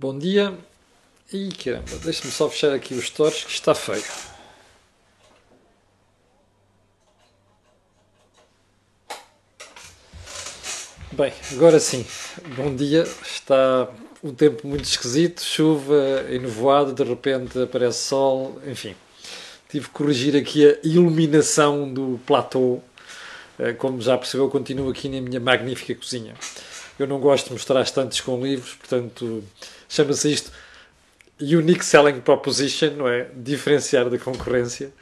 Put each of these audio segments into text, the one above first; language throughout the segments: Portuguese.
Bom dia. Ih, caramba, deixa-me só fechar aqui os stores que está feio. Bem, agora sim. Bom dia. Está um tempo muito esquisito, chuva, enovoado, de repente aparece sol, enfim. Tive que corrigir aqui a iluminação do platô. Eh, como já percebeu, continuo aqui na minha magnífica cozinha. Eu não gosto de mostrar estantes com livros, portanto, chama-se isto Unique Selling Proposition, não é? Diferenciar da concorrência.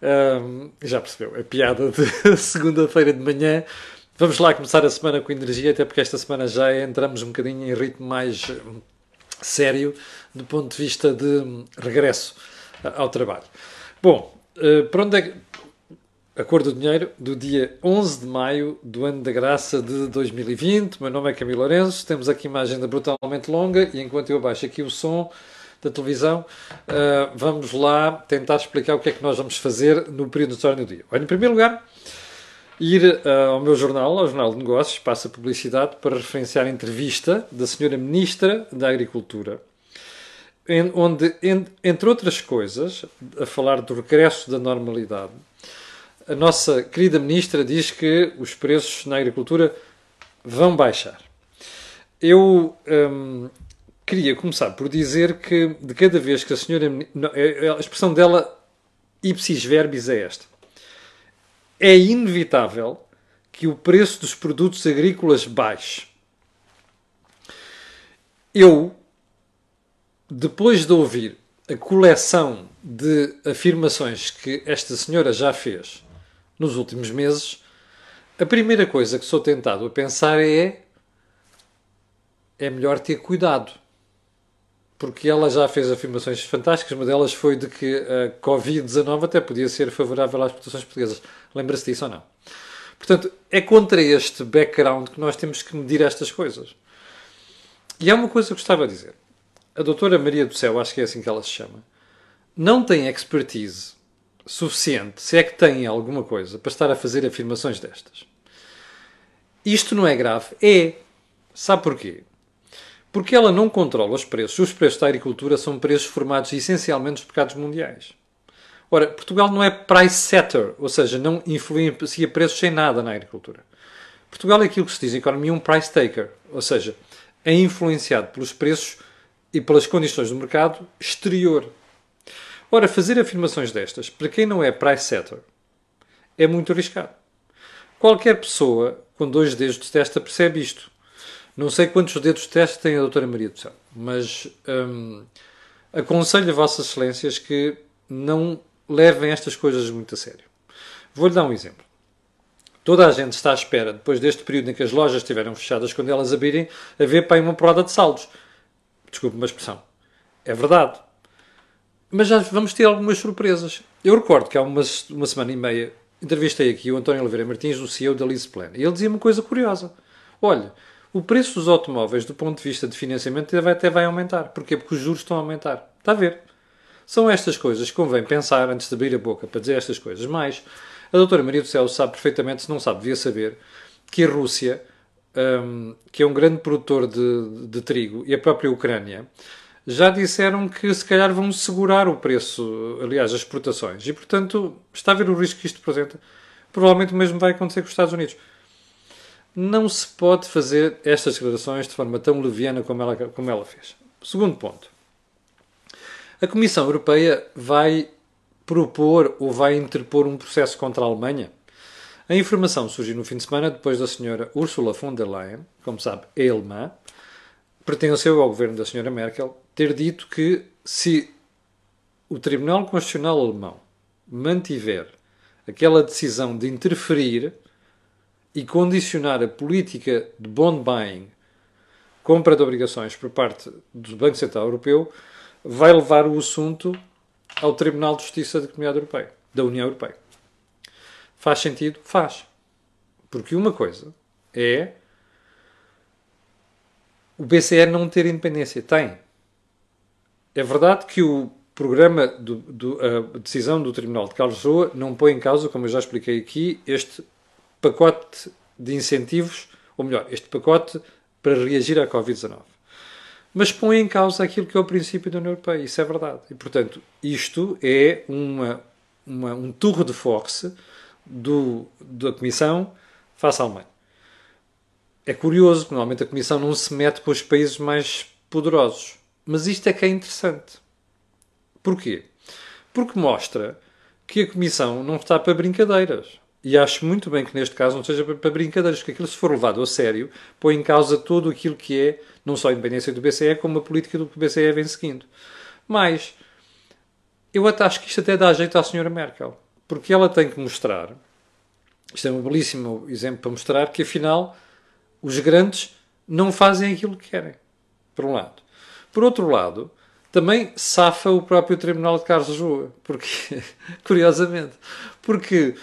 Um, já percebeu, a piada de segunda-feira de manhã. Vamos lá começar a semana com energia, até porque esta semana já entramos um bocadinho em ritmo mais hum, sério do ponto de vista de hum, regresso ao trabalho. Bom, uh, para onde é que a Cor do Dinheiro, do dia 11 de maio do ano da graça de 2020. Meu nome é Camilo Lourenço, temos aqui uma agenda brutalmente longa e enquanto eu baixo aqui o som da televisão, uh, vamos lá tentar explicar o que é que nós vamos fazer no período história do dia. Olha, em primeiro lugar, ir uh, ao meu jornal, ao Jornal de Negócios, passa publicidade, para referenciar a entrevista da senhora Ministra da Agricultura, onde, en, entre outras coisas, a falar do regresso da normalidade, a nossa querida ministra diz que os preços na agricultura vão baixar. Eu hum, queria começar por dizer que de cada vez que a senhora. É, é, a expressão dela, ipsis verbis, é esta. É inevitável que o preço dos produtos agrícolas baixe. Eu, depois de ouvir a coleção de afirmações que esta senhora já fez nos últimos meses, a primeira coisa que sou tentado a pensar é é melhor ter cuidado. Porque ela já fez afirmações fantásticas, uma delas foi de que a Covid-19 até podia ser favorável às exportações portuguesas. Lembra-se disso ou não? Portanto, é contra este background que nós temos que medir estas coisas. E há uma coisa que gostava de dizer. A doutora Maria do Céu, acho que é assim que ela se chama, não tem expertise suficiente, se é que tem alguma coisa, para estar a fazer afirmações destas. Isto não é grave? É. Sabe porquê? Porque ela não controla os preços. Os preços da agricultura são preços formados essencialmente dos mercados mundiais. Ora, Portugal não é price setter, ou seja, não influencia preços sem nada na agricultura. Portugal é aquilo que se diz em economia um price taker, ou seja, é influenciado pelos preços e pelas condições do mercado exterior. Ora, fazer afirmações destas, para quem não é price setter, é muito arriscado. Qualquer pessoa com dois dedos de testa percebe isto. Não sei quantos dedos de testa tem a doutora Maria do Céu, mas hum, aconselho a Vossas Excelências que não levem estas coisas muito a sério. Vou-lhe dar um exemplo. Toda a gente está à espera, depois deste período em que as lojas estiveram fechadas, quando elas abrirem, a ver para aí uma porrada de saldos. Desculpe uma expressão. É verdade mas já vamos ter algumas surpresas. Eu recordo que há uma, uma semana e meia entrevistei aqui o António Oliveira Martins, o CEO da Plan, e ele dizia uma coisa curiosa. Olha, o preço dos automóveis, do ponto de vista de financiamento, até vai aumentar. Porquê? Porque os juros estão a aumentar. Está a ver? São estas coisas que convém pensar antes de abrir a boca para dizer estas coisas. Mas a doutora Maria do Céu sabe perfeitamente, se não sabe, devia saber, que a Rússia, um, que é um grande produtor de, de trigo, e a própria Ucrânia, já disseram que se calhar vão segurar o preço, aliás, as exportações. E, portanto, está a ver o risco que isto apresenta. Provavelmente o mesmo vai acontecer com os Estados Unidos. Não se pode fazer estas declarações de forma tão leviana como ela, como ela fez. Segundo ponto. A Comissão Europeia vai propor ou vai interpor um processo contra a Alemanha? A informação surgiu no fim de semana depois da senhora Ursula von der Leyen, como sabe, é alemã, pertenceu ao governo da senhora Merkel, ter dito que se o Tribunal Constitucional Alemão mantiver aquela decisão de interferir e condicionar a política de bond buying, compra de obrigações por parte do Banco Central Europeu, vai levar o assunto ao Tribunal de Justiça da Comunidade Europeia, da União Europeia. Faz sentido? Faz. Porque uma coisa é o BCE não ter independência. Tem. É verdade que o programa, do, do, a decisão do Tribunal de Karlsruhe não põe em causa, como eu já expliquei aqui, este pacote de incentivos, ou melhor, este pacote para reagir à Covid-19. mas põe em causa aquilo que é o princípio da União Europeia. Isso é verdade. E, portanto, isto é uma, uma um tour de force do, da Comissão face à Alemanha. É curioso, normalmente a Comissão não se mete com os países mais poderosos. Mas isto é que é interessante. Porquê? Porque mostra que a Comissão não está para brincadeiras. E acho muito bem que neste caso não seja para brincadeiras, porque aquilo, se for levado a sério, põe em causa tudo aquilo que é, não só a independência do BCE, como a política do que o BCE vem seguindo. Mas, eu até acho que isto até dá jeito à senhora Merkel. Porque ela tem que mostrar, isto é um belíssimo exemplo para mostrar, que afinal os grandes não fazem aquilo que querem. Por um lado. Por outro lado, também safa o próprio Tribunal de Karlsruhe, porque, curiosamente, porque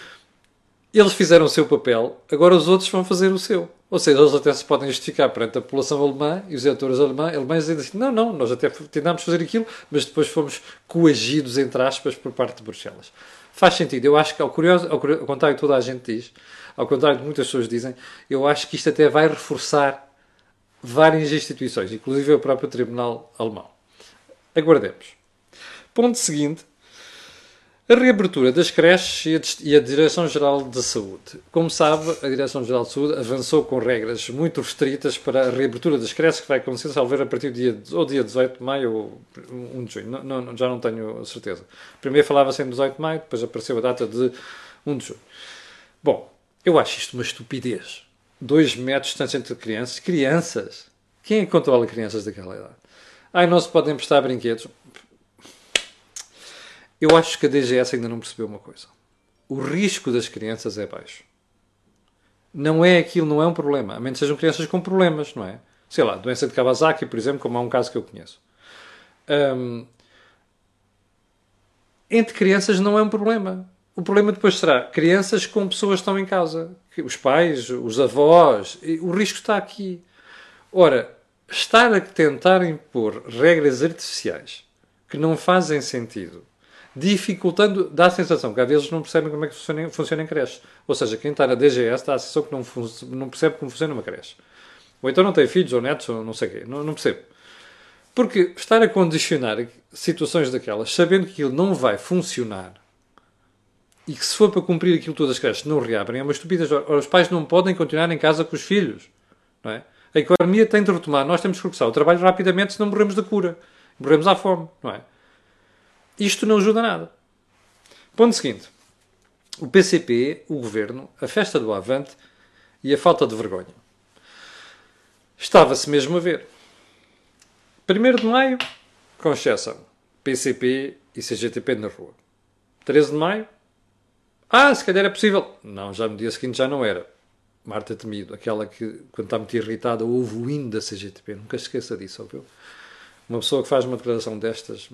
eles fizeram o seu papel, agora os outros vão fazer o seu. Ou seja, eles até se podem justificar perante a população alemã e os eleitores alemães, alemães dizem assim, não, não, nós até tentámos fazer aquilo, mas depois fomos coagidos, entre aspas, por parte de Bruxelas. Faz sentido. Eu acho que, ao, curioso, ao contrário de toda a gente diz, ao contrário de muitas pessoas dizem, eu acho que isto até vai reforçar várias instituições, inclusive o próprio Tribunal Alemão. Aguardemos. Ponto seguinte. A reabertura das creches e a Direção-Geral de Saúde. Como sabe, a Direção-Geral de Saúde avançou com regras muito restritas para a reabertura das creches, que vai acontecer, salvo a partir do dia, ou dia 18 de maio ou 1 de junho. Não, não, já não tenho certeza. Primeiro falava-se em 18 de maio, depois apareceu a data de 1 de junho. Bom, eu acho isto uma estupidez. Dois metros de distância entre crianças. Crianças? Quem é controla crianças daquela idade? Ai, não se podem emprestar brinquedos. Eu acho que a DGS ainda não percebeu uma coisa. O risco das crianças é baixo. Não é aquilo, não é um problema. A menos sejam crianças com problemas, não é? Sei lá, doença de Kawasaki, por exemplo, como é um caso que eu conheço. Um, entre crianças não é um problema. O problema depois será crianças com pessoas que estão em casa. Os pais, os avós. O risco está aqui. Ora, estar a tentar impor regras artificiais que não fazem sentido, dificultando, dá a sensação que às vezes não percebem como é que funciona, funciona em creche. Ou seja, quem está na DGS dá a sensação que não, não percebe como funciona uma creche. Ou então não tem filhos ou netos ou não sei o quê. Não, não percebo. Porque estar a condicionar situações daquelas, sabendo que aquilo não vai funcionar e que se for para cumprir aquilo todas as creches não reabrem, é uma estupidez. Os pais não podem continuar em casa com os filhos. Não é? A economia tem de retomar. Nós temos que forçar o trabalho rapidamente, senão morremos da cura. Morremos à fome, não é? Isto não ajuda nada. Ponto seguinte. O PCP, o Governo, a festa do Avante e a falta de vergonha. Estava-se mesmo a ver. 1 de maio, com exceção, PCP e CGTP na rua. 13 de maio, ah, se calhar é possível. Não, já no dia seguinte já não era. Marta Temido, aquela que, quando está muito irritada, ouve o hino da CGTP. Nunca esqueça disso, ouviu? Uma pessoa que faz uma declaração destas,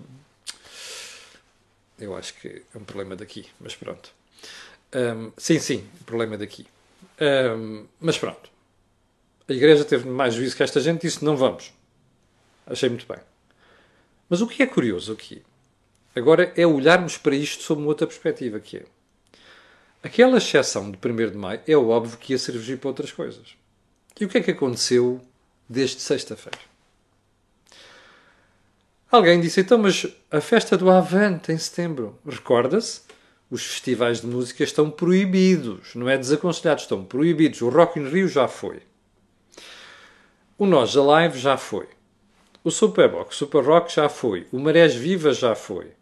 eu acho que é um problema daqui, mas pronto. Um, sim, sim, problema daqui. Um, mas pronto. A igreja teve mais juízo que esta gente e disse: não vamos. Achei muito bem. Mas o que é curioso aqui, agora, é olharmos para isto sob uma outra perspectiva, que é Aquela exceção de 1 de maio é óbvio que ia servir para outras coisas. E o que é que aconteceu desde sexta-feira? Alguém disse então, mas a festa do Avante em setembro, recorda-se? Os festivais de música estão proibidos, não é desaconselhados, estão proibidos. O Rock in Rio já foi. O Nós Alive já foi. O Superbox, Super Rock já foi. O Marés Viva já foi.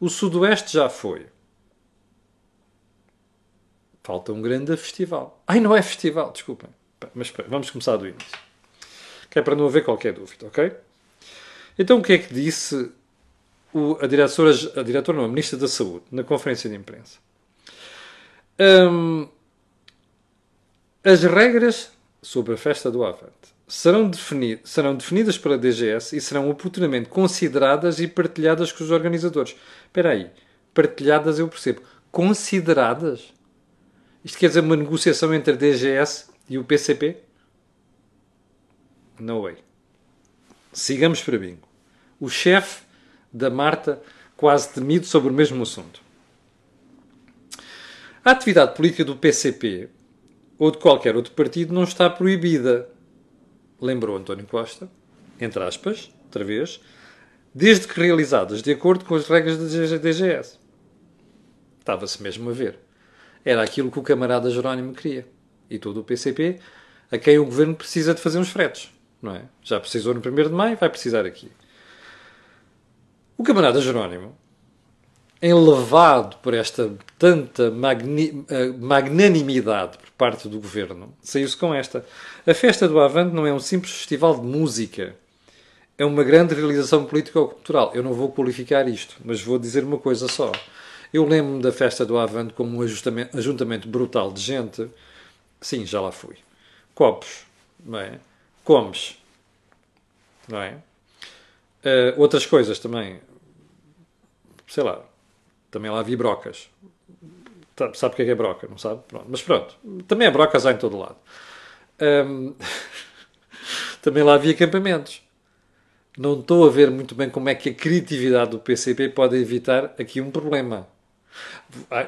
O Sudoeste já foi. Falta um grande festival. Ai, não é festival, desculpem. Mas vamos começar do início. Que é para não haver qualquer dúvida, ok? Então, o que é que disse o, a diretora, a diretora, não, a Ministra da Saúde, na conferência de imprensa? Um, as regras sobre a festa do Avante serão, definir, serão definidas pela DGS e serão oportunamente consideradas e partilhadas com os organizadores. Espera aí, partilhadas eu percebo. Consideradas? Isto quer dizer uma negociação entre a DGS e o PCP? No way. Sigamos para bingo. O chefe da Marta quase temido sobre o mesmo assunto. A atividade política do PCP ou de qualquer outro partido não está proibida, lembrou António Costa, entre aspas, outra vez, desde que realizadas de acordo com as regras da DGS. Estava-se mesmo a ver. Era aquilo que o camarada Jerónimo queria. E todo o PCP, a quem o governo precisa de fazer uns fretes. Não é? Já precisou no 1 de maio, vai precisar aqui. O camarada Jerónimo, enlevado por esta tanta uh, magnanimidade por parte do governo, saiu-se com esta. A festa do Avante não é um simples festival de música. É uma grande realização política ou cultural. Eu não vou qualificar isto, mas vou dizer uma coisa só. Eu lembro-me da festa do Avante como um ajuntamento brutal de gente. Sim, já lá fui. Copos, não é? Comes, não é? Uh, outras coisas também sei lá, também lá vi brocas. Tá, sabe o que é, que é broca, não sabe? Pronto. Mas pronto, também é brocas há em todo lado. Um, também lá havia acampamentos. Não estou a ver muito bem como é que a criatividade do PCP pode evitar aqui um problema.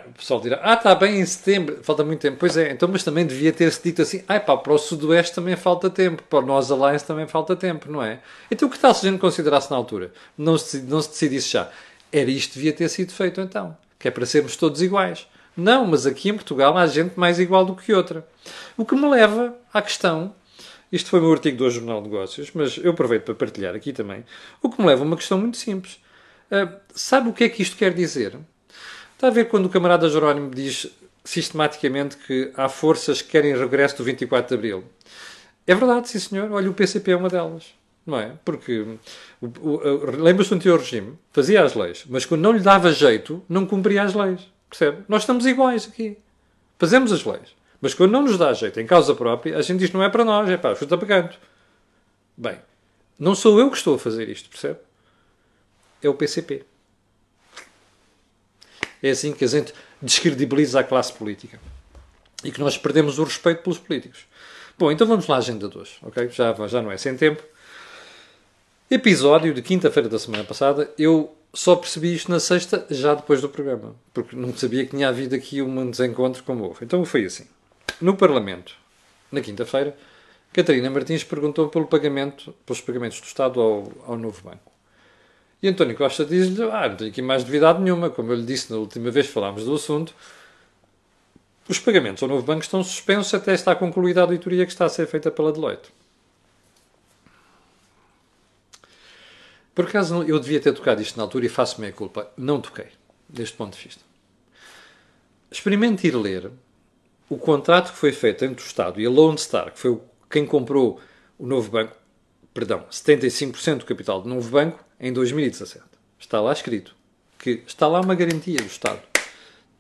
O pessoal dirá, ah, está bem em setembro, falta muito tempo. Pois é, então, mas também devia ter-se dito assim, ah, pá, para o Sudoeste também falta tempo, para o Nós Alliance também falta tempo, não é? Então o que se a gente considerasse na altura? Não se, não se decidisse já. Era isto devia ter sido feito então, que é para sermos todos iguais. Não, mas aqui em Portugal há gente mais igual do que outra. O que me leva à questão, isto foi o meu artigo do Jornal de Negócios, mas eu aproveito para partilhar aqui também, o que me leva a uma questão muito simples. Uh, sabe o que é que isto quer dizer? Está a ver quando o camarada Jerónimo diz sistematicamente que há forças que querem regresso do 24 de Abril. É verdade, sim senhor. Olha, o PCP é uma delas não é? Porque lembra-se do anterior regime, fazia as leis, mas quando não lhe dava jeito, não cumpria as leis. Percebe? Nós estamos iguais aqui. Fazemos as leis. Mas quando não nos dá jeito em causa própria, a gente diz não é para nós, é para chuta canto. Bem, não sou eu que estou a fazer isto, percebe? É o PCP. É assim que a gente descredibiliza a classe política. E que nós perdemos o respeito pelos políticos. Bom, então vamos lá à agenda de hoje, ok? Já, já não é sem tempo. Episódio de quinta-feira da semana passada, eu só percebi isto na sexta, já depois do programa, porque não sabia que tinha havido aqui um desencontro como houve. Então foi assim. No Parlamento, na quinta-feira, Catarina Martins perguntou pelo pagamento, pelos pagamentos do Estado ao, ao novo banco. E António Costa diz-lhe: Ah, não tenho aqui mais novidade nenhuma. Como eu lhe disse na última vez que falámos do assunto, os pagamentos ao novo banco estão suspensos até estar concluída a auditoria que está a ser feita pela Deloitte. Por acaso eu devia ter tocado isto na altura e faço-me a culpa. Não toquei, deste ponto de vista. Experimente ir ler o contrato que foi feito entre o Estado e a Lone Star, que foi quem comprou o novo banco, perdão, 75% do capital do novo banco em 2017. Está lá escrito que está lá uma garantia do Estado.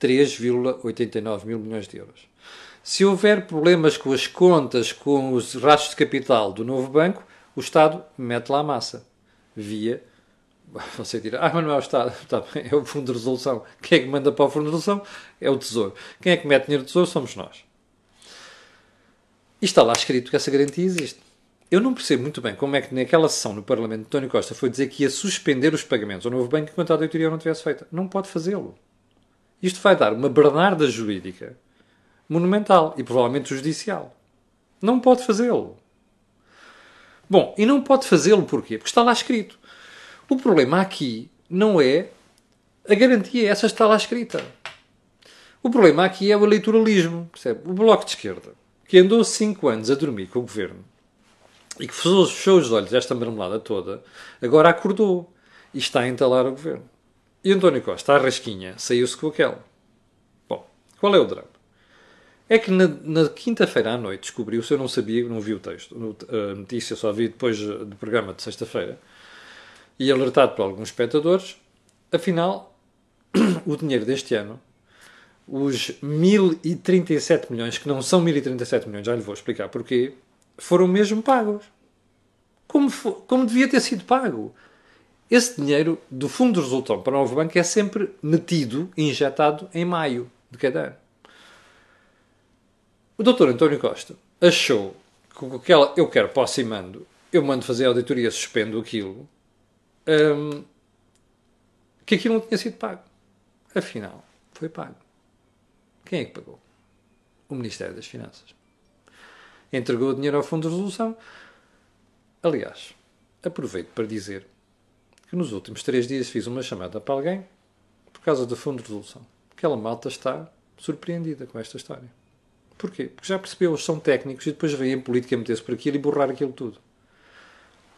3,89 mil milhões de euros. Se houver problemas com as contas, com os rastros de capital do novo banco, o Estado mete lá a massa via. Você dirá, ah, mas não é o Estado, bem, é o Fundo de Resolução. Quem é que manda para o Fundo de Resolução? É o Tesouro. Quem é que mete dinheiro no Tesouro? Somos nós. E está lá escrito que essa garantia existe. Eu não percebo muito bem como é que naquela sessão no Parlamento António Costa foi dizer que ia suspender os pagamentos ao novo banco enquanto a auditoria não tivesse feita. Não pode fazê-lo. Isto vai dar uma bernarda jurídica monumental e provavelmente judicial. Não pode fazê-lo. Bom, e não pode fazê-lo porquê? Porque está lá escrito. O problema aqui não é a garantia, essa está lá escrita. O problema aqui é o eleitoralismo, percebe? O Bloco de Esquerda, que andou cinco anos a dormir com o governo e que fechou, os olhos desta marmelada toda, agora acordou e está a entalar o governo. E António Costa, à rasquinha, saiu-se com aquela. Bom, qual é o drama? É que na, na quinta-feira à noite descobriu-se, eu não sabia, não vi o texto, a notícia só vi depois do programa de sexta-feira, e alertado por alguns espectadores, afinal, o dinheiro deste ano, os 1037 milhões, que não são 1037 milhões, já lhe vou explicar porquê, foram mesmo pagos. Como, como devia ter sido pago. Esse dinheiro do Fundo de Resolução para o Novo Banco é sempre metido, injetado em maio de cada ano. O doutor António Costa achou que com aquela eu quero e mando, eu mando fazer a auditoria, suspendo aquilo, um, que aquilo não tinha sido pago. Afinal, foi pago. Quem é que pagou? O Ministério das Finanças. Entregou o dinheiro ao Fundo de Resolução. Aliás, aproveito para dizer que nos últimos três dias fiz uma chamada para alguém por causa do fundo de resolução. Aquela malta está surpreendida com esta história. Porquê? Porque já percebeu, eles são técnicos e depois vêm a política meter-se por aquilo e borrar aquilo tudo.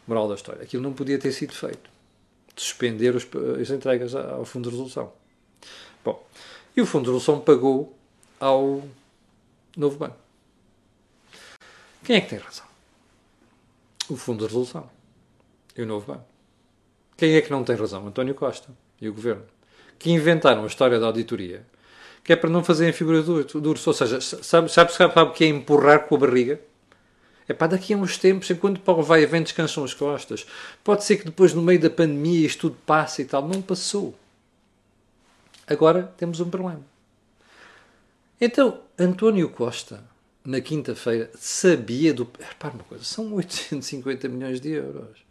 Moral da história. Aquilo não podia ter sido feito. Suspender os, as entregas ao fundo de resolução. Bom, e o fundo de resolução pagou ao novo banco. Quem é que tem razão? O fundo de resolução e o novo banco. Quem é que não tem razão? António Costa e o governo. Que inventaram a história da auditoria que é para não fazerem figura duros. Ou seja, sabe, sabe, sabe, o que é empurrar com a barriga? É para daqui a uns tempos, enquanto Paulo vai a vento, descansam as costas. Pode ser que depois, no meio da pandemia, isto tudo passe e tal. Não passou. Agora temos um problema. Então, António Costa, na quinta-feira, sabia do. Repara uma coisa: são 850 milhões de euros.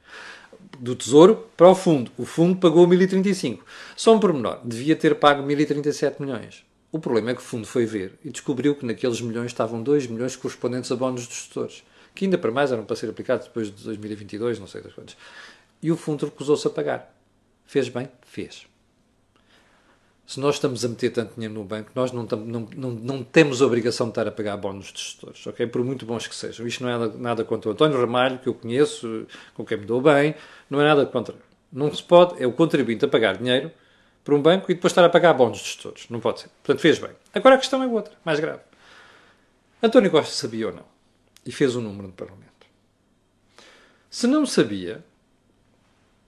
Do Tesouro para o Fundo. O Fundo pagou 1035. Só um pormenor: devia ter pago 1037 milhões. O problema é que o fundo foi ver e descobriu que naqueles milhões estavam 2 milhões correspondentes a bónus dos gestores, que ainda para mais eram para ser aplicados depois de 2022, não sei das quantas. E o fundo recusou-se a pagar. Fez bem? Fez. Se nós estamos a meter tanto dinheiro no banco, nós não, não, não, não temos a obrigação de estar a pagar bónus de gestores, ok? Por muito bons que sejam. Isto não é nada, nada contra o António Ramalho, que eu conheço, com quem me dou bem, não é nada contra. Não se pode, é o contribuinte a pagar dinheiro para um banco e depois estar a pagar bónus de todos. Não pode ser. Portanto, fez bem. Agora a questão é outra, mais grave. António Costa sabia ou não? E fez um número no Parlamento. Se não sabia,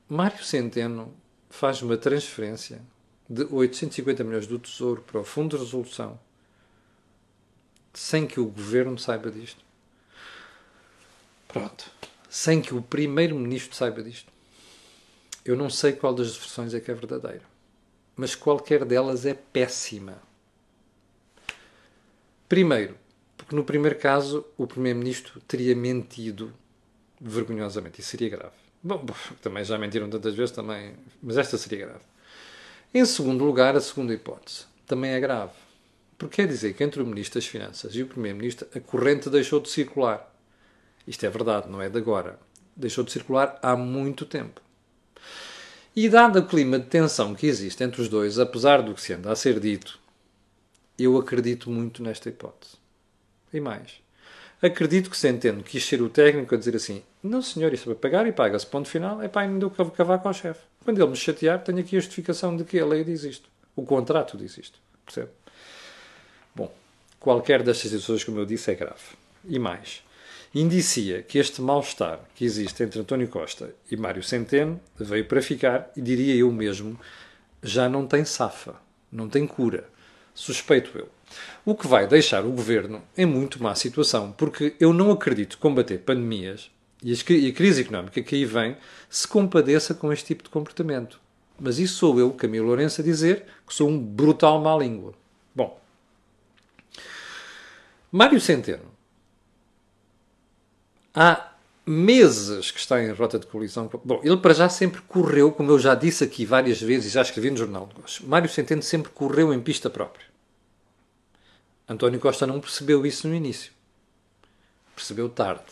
Mário Centeno faz uma transferência de 850 milhões do Tesouro para o Fundo de Resolução sem que o Governo saiba disto. Pronto. Sem que o Primeiro-Ministro saiba disto. Eu não sei qual das versões é que é verdadeira mas qualquer delas é péssima. Primeiro, porque no primeiro caso o Primeiro-Ministro teria mentido vergonhosamente. Isso seria grave. Bom, também já mentiram tantas vezes, também, mas esta seria grave. Em segundo lugar, a segunda hipótese também é grave. Porque quer dizer que entre o Ministro das Finanças e o Primeiro-Ministro a corrente deixou de circular. Isto é verdade, não é de agora. Deixou de circular há muito tempo. E dado o clima de tensão que existe entre os dois, apesar do que se anda a ser dito, eu acredito muito nesta hipótese. E mais. Acredito que Centeno quis ser o técnico a dizer assim: não, senhor, isso vai pagar e paga-se. Ponto final. É pá, ainda deu cavaco ao chefe. Quando ele me chatear, tenho aqui a justificação de que a lei diz isto. O contrato diz isto. Percebe? Bom, qualquer destas situações, como eu disse, é grave. E mais indicia que este mal-estar que existe entre António Costa e Mário Centeno veio para ficar e diria eu mesmo, já não tem safa, não tem cura. Suspeito eu. O que vai deixar o governo em muito má situação, porque eu não acredito combater pandemias e a crise económica que aí vem se compadeça com este tipo de comportamento. Mas isso sou eu, Camilo Lourenço, a dizer que sou um brutal má língua. Bom, Mário Centeno há meses que está em rota de colisão. Bom, ele para já sempre correu, como eu já disse aqui várias vezes e já escrevi no Jornal de. Mário Centeno sempre correu em pista própria. António Costa não percebeu isso no início. Percebeu tarde.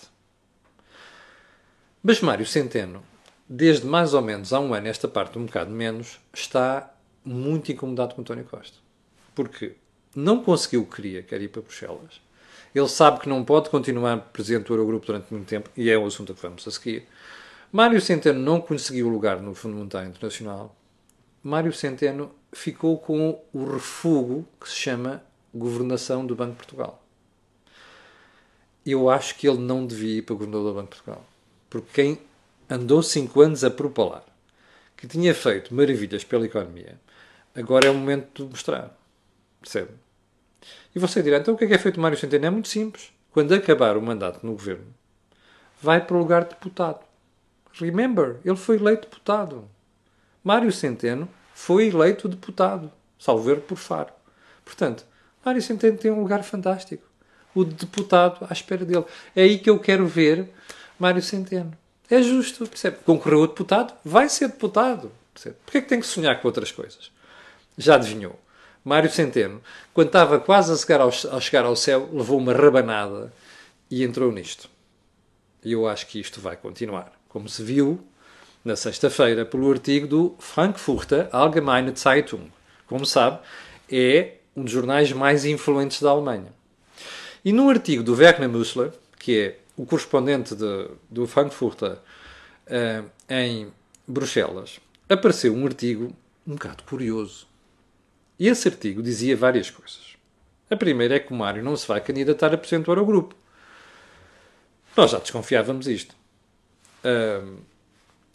Mas Mário Centeno, desde mais ou menos há um ano, esta parte um bocado menos, está muito incomodado com António Costa. Porque não conseguiu o que queria, quer ir para Bruxelas ele sabe que não pode continuar presidente do Eurogrupo durante muito tempo, e é o assunto que vamos a seguir. Mário Centeno não conseguiu lugar no Fundo Monetário Internacional. Mário Centeno ficou com o refugo que se chama Governação do Banco de Portugal. Eu acho que ele não devia ir para Governador do Banco de Portugal. Porque quem andou cinco anos a propalar, que tinha feito maravilhas pela economia, agora é o momento de mostrar. Percebe? E você dirá, então o que é que é feito Mário Centeno? É muito simples. Quando acabar o mandato no governo, vai para o lugar de deputado. Remember, ele foi eleito deputado. Mário Centeno foi eleito deputado, salvo por Faro. Portanto, Mário Centeno tem um lugar fantástico. O deputado à espera dele. É aí que eu quero ver Mário Centeno. É justo, percebe? Concorreu a deputado, vai ser deputado. Percebe? Porquê é que tem que sonhar com outras coisas? Já adivinhou. Mário Centeno, quando estava quase a chegar ao, a chegar ao céu, levou uma rabanada e entrou nisto. E eu acho que isto vai continuar. como se viu na sexta-feira pelo artigo do Frankfurter Allgemeine Zeitung. Como sabe, é um dos jornais mais influentes da Alemanha. E num artigo do Werner Müssler, que é o correspondente de, do Frankfurter uh, em Bruxelas, apareceu um artigo um bocado curioso. E esse artigo dizia várias coisas. A primeira é que o Mário não se vai candidatar a presidente do Eurogrupo. Nós já desconfiávamos isto. Uh,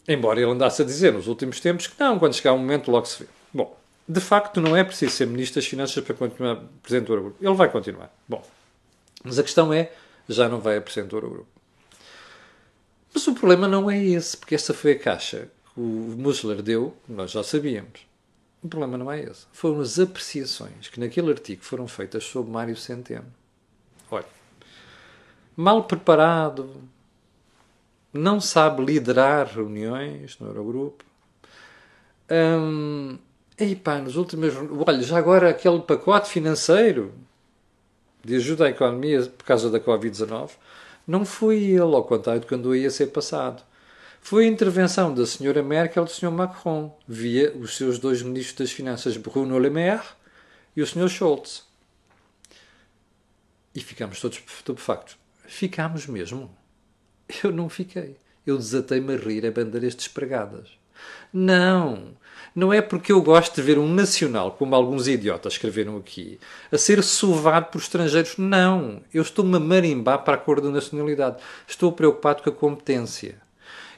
embora ele andasse a dizer nos últimos tempos que não, quando chegar o momento logo se vê. Bom, de facto não é preciso ser Ministro das Finanças para continuar Presidente do Eurogrupo. Ele vai continuar. Bom, mas a questão é, já não vai a Presidente do Eurogrupo. Mas o problema não é esse, porque essa foi a caixa que o Musler deu, nós já sabíamos. O problema não é esse. Foram as apreciações que naquele artigo foram feitas sobre Mário Centeno. Olha, mal preparado, não sabe liderar reuniões no Eurogrupo. Hum, e pá, nos últimos. Olha, já agora aquele pacote financeiro de ajuda à economia por causa da Covid-19 não foi ele, ao contrário de quando ia ser passado. Foi a intervenção da senhora Merkel e do Sr. Macron, via os seus dois ministros das Finanças, Bruno Le Maire e o Sr. Schultz. E ficámos todos estupefactos. Ficámos mesmo. Eu não fiquei. Eu desatei-me a rir a bandeiras despregadas. Não! Não é porque eu gosto de ver um nacional, como alguns idiotas escreveram aqui, a ser sovado por estrangeiros. Não! Eu estou-me a marimbar para a cor da nacionalidade. Estou preocupado com a competência.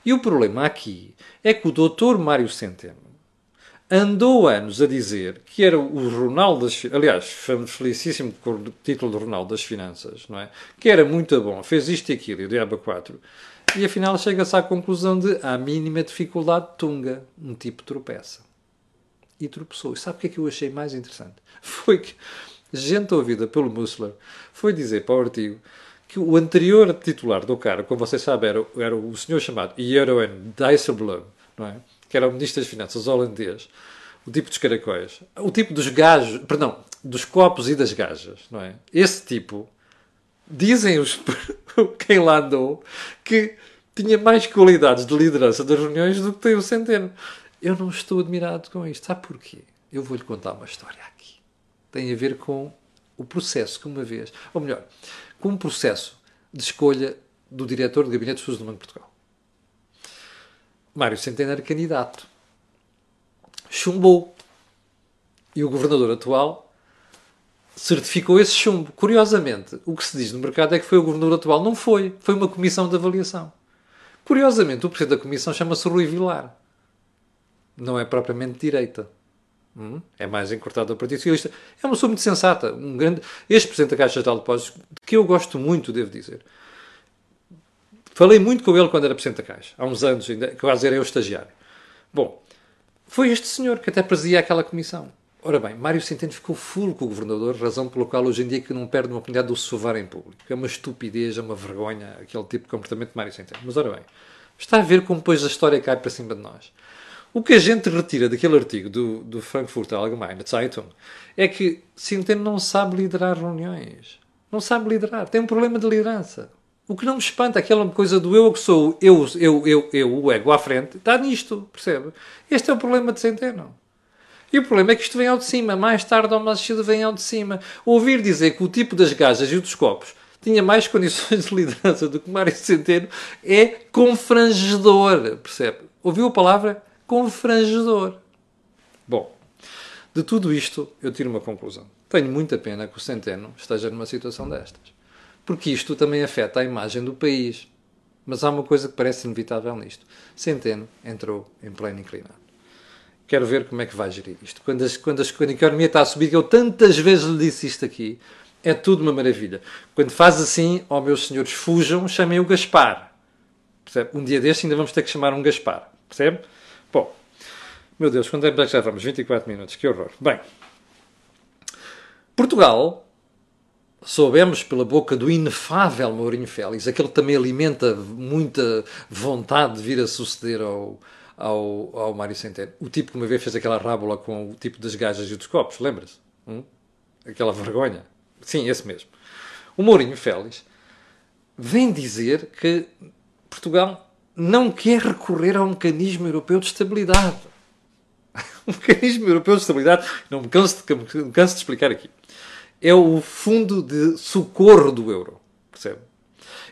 E o problema aqui é que o doutor Mário Centeno andou anos a dizer que era o Ronaldo das aliás, felicíssimo com o título de Ronaldo das Finanças, não é? Que era muito bom, fez isto e aquilo, e o diabo 4. E afinal chega-se à conclusão de a mínima dificuldade tunga, um tipo tropeça. E tropeçou. E sabe o que é que eu achei mais interessante? Foi que gente ouvida pelo Mussler foi dizer para o artigo que o anterior titular do cara, como vocês sabem, era, era o senhor chamado Jeroen Dijsselbloem, não é? que era o Ministro das Finanças holandês, o tipo dos caracóis, o tipo dos gajos, perdão, dos copos e das gajas, não é? Esse tipo, dizem os quem lá andou, que tinha mais qualidades de liderança das reuniões do que tem o Centeno. Eu não estou admirado com isto. Sabe porquê? Eu vou-lhe contar uma história aqui. Tem a ver com o processo que uma vez, ou melhor, com um processo de escolha do diretor de gabinete de estudos do Banco de Portugal. Mário Centeno era candidato. Chumbou. E o governador atual certificou esse chumbo. Curiosamente, o que se diz no mercado é que foi o governador atual. Não foi. Foi uma comissão de avaliação. Curiosamente, o presidente da comissão chama-se Rui Vilar. Não é propriamente direita. Hum? É mais encurtado ao Partido Socialista. É uma pessoa muito sensata. Um grande... Este presidente da Caixa de Depósitos, que eu gosto muito, devo dizer. Falei muito com ele quando era presidente da Caixa. Há uns anos, ainda, quase era eu estagiário. Bom, foi este senhor que até presidia aquela comissão. Ora bem, Mário Centeno ficou fulo com o governador, razão pela qual hoje em dia que não perde uma oportunidade de o sovar em público. É uma estupidez, é uma vergonha aquele tipo de comportamento de Mário Centeno. Mas ora bem, está a ver como depois a história cai para cima de nós. O que a gente retira daquele artigo do, do Frankfurter Allgemeine Zeitung é que Centeno não sabe liderar reuniões. Não sabe liderar. Tem um problema de liderança. O que não me espanta, aquela coisa do eu que sou, eu, eu, eu, eu, o ego à frente, está nisto, percebe? Este é o problema de Centeno. E o problema é que isto vem ao de cima. Mais tarde ou mais cedo vem ao de cima. Ouvir dizer que o tipo das gajas e dos copos tinha mais condições de liderança do que Mário Centeno é confrangedor, percebe? Ouviu a palavra? Confrangedor. Bom, de tudo isto eu tiro uma conclusão. Tenho muita pena que o Centeno esteja numa situação destas. Porque isto também afeta a imagem do país. Mas há uma coisa que parece inevitável nisto. Centeno entrou em pleno inclinado. Quero ver como é que vai gerir isto. Quando, as, quando, as, quando a economia está a subir, que eu tantas vezes lhe disse isto aqui, é tudo uma maravilha. Quando faz assim, ó oh, meus senhores, fujam, chamem o Gaspar. Percebe? Um dia deste ainda vamos ter que chamar um Gaspar. Percebe? Bom, meu Deus, quanto tempo é que já vamos? 24 minutos, que horror. Bem, Portugal, soubemos pela boca do inefável Mourinho Félix, aquele que também alimenta muita vontade de vir a suceder ao, ao, ao Mário Centeno. O tipo que uma vez fez aquela rábula com o tipo das gajas e dos copos, lembra-se? Hum? Aquela vergonha. Sim, esse mesmo. O Mourinho Félix vem dizer que Portugal não quer recorrer ao mecanismo europeu de estabilidade. o mecanismo europeu de estabilidade, não me canso de, me canso de explicar aqui, é o fundo de socorro do euro. Percebe?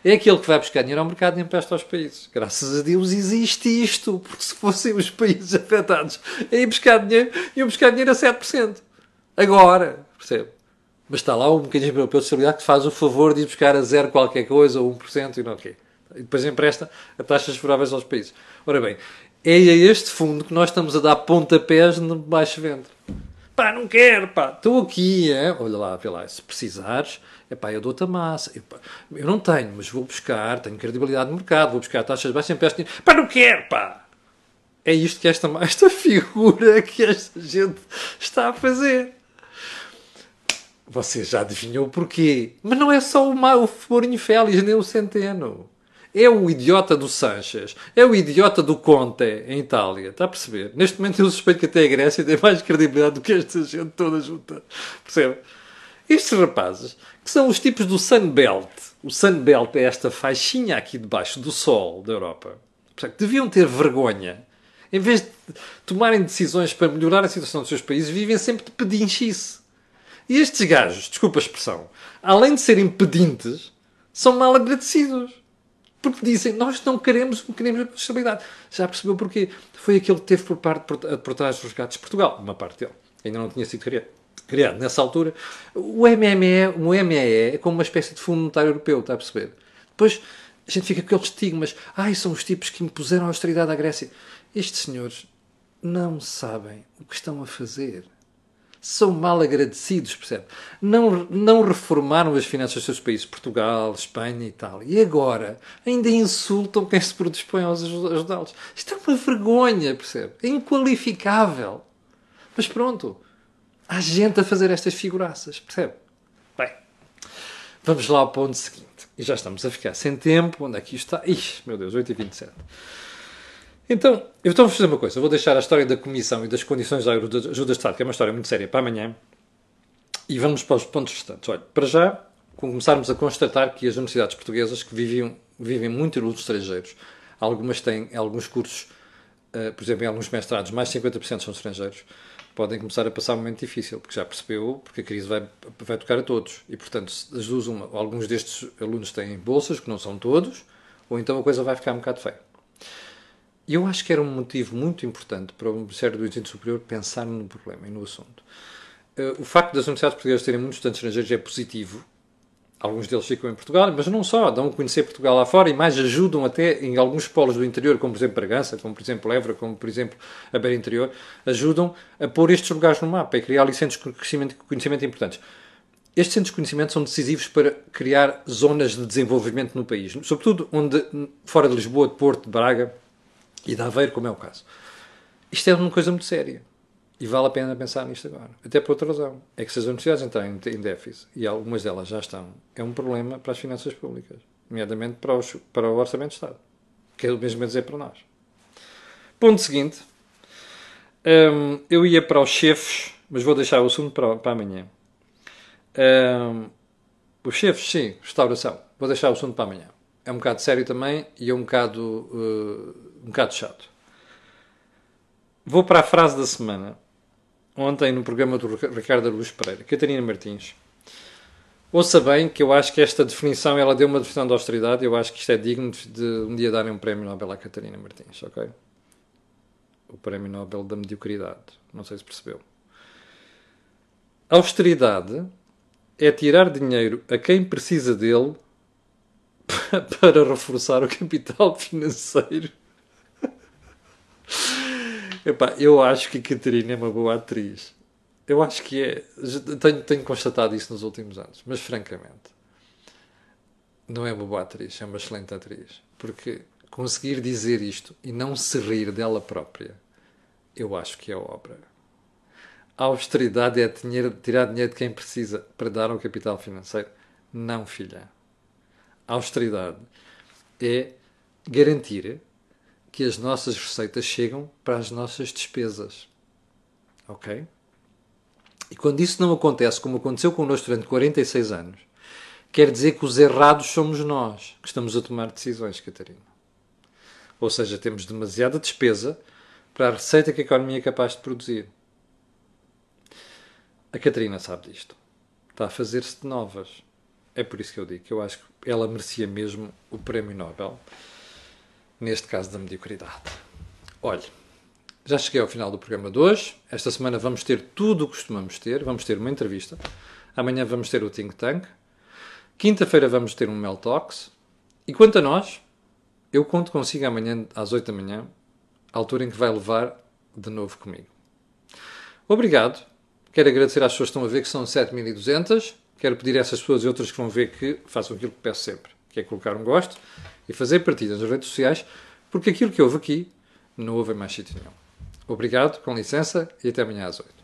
É aquele que vai buscar dinheiro ao mercado e empresta aos países. Graças a Deus existe isto, porque se fossem os países afetados a ir buscar dinheiro, iam buscar dinheiro a 7%. Agora, percebe? Mas está lá o mecanismo europeu de estabilidade que faz o favor de ir buscar a zero qualquer coisa, ou 1% e não o quê. E depois empresta a taxas favoráveis aos países. Ora bem, é a este fundo que nós estamos a dar pontapés no baixo ventre. Pá, não quero, pá, estou aqui, é? olha lá, vê lá, se precisares, é pá, eu dou-te a massa. Eu, pá, eu não tenho, mas vou buscar, tenho credibilidade no mercado, vou buscar taxas baixas, empresto dinheiro. Pá, não quero, pá. É isto que esta, esta figura que esta gente está a fazer. Você já adivinhou porquê. Mas não é só o, o Mourinho Félix, nem o Centeno. É o idiota do Sanches. É o idiota do Conte, em Itália. Está a perceber? Neste momento eu suspeito que até a Grécia tem mais credibilidade do que esta gente toda junta. Percebe? Estes rapazes, que são os tipos do Sunbelt. O Sunbelt é esta faixinha aqui debaixo do sol da Europa. Portanto, deviam ter vergonha. Em vez de tomarem decisões para melhorar a situação dos seus países, vivem sempre de pedinchice. E estes gajos, desculpa a expressão, além de serem pedintes, são mal agradecidos. Porque dizem, nós não queremos o mecanismo de estabilidade. Já percebeu porquê? Foi aquele que teve por parte por, por trás dos gatos de Portugal, uma parte dele. Ainda não tinha sido criado, criado nessa altura. O MME, o MME é como uma espécie de Fundo Monetário Europeu, está a perceber? Depois a gente fica com aqueles estigmas. Ai, são os tipos que impuseram a austeridade à Grécia. Estes senhores não sabem o que estão a fazer são mal agradecidos, percebe? Não, não reformaram as finanças dos seus países, Portugal, Espanha e tal. E agora ainda insultam quem se predispõe a ajudá-los. Isto é uma vergonha, percebe? É inqualificável. Mas pronto, há gente a fazer estas figuraças, percebe? Bem, vamos lá ao ponto seguinte. E já estamos a ficar sem tempo. Onde é que isto está? Ixi, meu Deus, 8h27. Então, eu estou a fazer uma coisa. Vou deixar a história da Comissão e das condições da ajuda de Estado, que é uma história muito séria, para amanhã. E vamos para os pontos restantes. Olha, para já, começarmos a constatar que as universidades portuguesas, que viviam, vivem muito alunos estrangeiros, algumas têm alguns cursos, uh, por exemplo, em alguns mestrados, mais de 50% são estrangeiros, podem começar a passar um momento difícil, porque já percebeu, porque a crise vai, vai tocar a todos. E, portanto, as duas, uma, alguns destes alunos têm bolsas, que não são todos, ou então a coisa vai ficar um bocado feia. E eu acho que era um motivo muito importante para o Ministério do Ensino Superior pensar no problema e no assunto. Uh, o facto das universidades portuguesas terem muitos estudantes estrangeiros é positivo. Alguns deles ficam em Portugal, mas não só, dão a conhecer Portugal lá fora e mais ajudam até em alguns polos do interior, como por exemplo Bragança, como por exemplo Évora, como por exemplo a Beira Interior, ajudam a pôr estes lugares no mapa e criar ali centros de conhecimento, conhecimento importantes. Estes centros de conhecimento são decisivos para criar zonas de desenvolvimento no país, sobretudo onde, fora de Lisboa, de Porto, de Braga, e de Aveiro, como é o caso. Isto é uma coisa muito séria. E vale a pena pensar nisto agora. Até por outra razão. É que se as universidades entrarem em déficit, e algumas delas já estão, é um problema para as finanças públicas. Nomeadamente para, os, para o Orçamento de Estado. Que é o mesmo a dizer para nós. Ponto seguinte. Um, eu ia para os chefes, mas vou deixar o assunto para, para amanhã. Um, os chefes, sim, restauração. Vou deixar o assunto para amanhã. É um bocado sério também e é um bocado uh, um bocado chato. Vou para a frase da semana. Ontem, no programa do Ricardo Luz Pereira, Catarina Martins. Ouça bem que eu acho que esta definição, ela deu uma definição de austeridade, eu acho que isto é digno de um dia darem um prémio Nobel à Catarina Martins, ok? O prémio Nobel da mediocridade. Não sei se percebeu. Austeridade é tirar dinheiro a quem precisa dele para reforçar o capital financeiro Epá, eu acho que Catarina é uma boa atriz. Eu acho que é. Tenho, tenho constatado isso nos últimos anos, mas francamente, não é uma boa atriz, é uma excelente atriz. Porque conseguir dizer isto e não se rir dela própria, eu acho que é obra. A austeridade é dinheiro, tirar dinheiro de quem precisa para dar ao capital financeiro. Não, filha. A austeridade é garantir que as nossas receitas chegam para as nossas despesas. Ok? E quando isso não acontece, como aconteceu connosco durante 46 anos, quer dizer que os errados somos nós que estamos a tomar decisões, Catarina. Ou seja, temos demasiada despesa para a receita que a economia é capaz de produzir. A Catarina sabe disto. Está a fazer-se de novas. É por isso que eu digo que eu acho que ela merecia mesmo o Prémio Nobel, neste caso da mediocridade. Olhe, já cheguei ao final do programa de hoje. Esta semana vamos ter tudo o que costumamos ter. Vamos ter uma entrevista. Amanhã vamos ter o Think Tank. Quinta-feira vamos ter um Mel Talks. E quanto a nós, eu conto consigo amanhã às 8 da manhã, a altura em que vai levar de novo comigo. Obrigado. Quero agradecer às pessoas que estão a ver que são 7.200. Quero pedir a essas pessoas e outras que vão ver que façam aquilo que peço sempre, que é colocar um gosto e fazer partidas nas redes sociais, porque aquilo que houve aqui não houve mais sítio nenhum. Obrigado, com licença, e até amanhã às 8.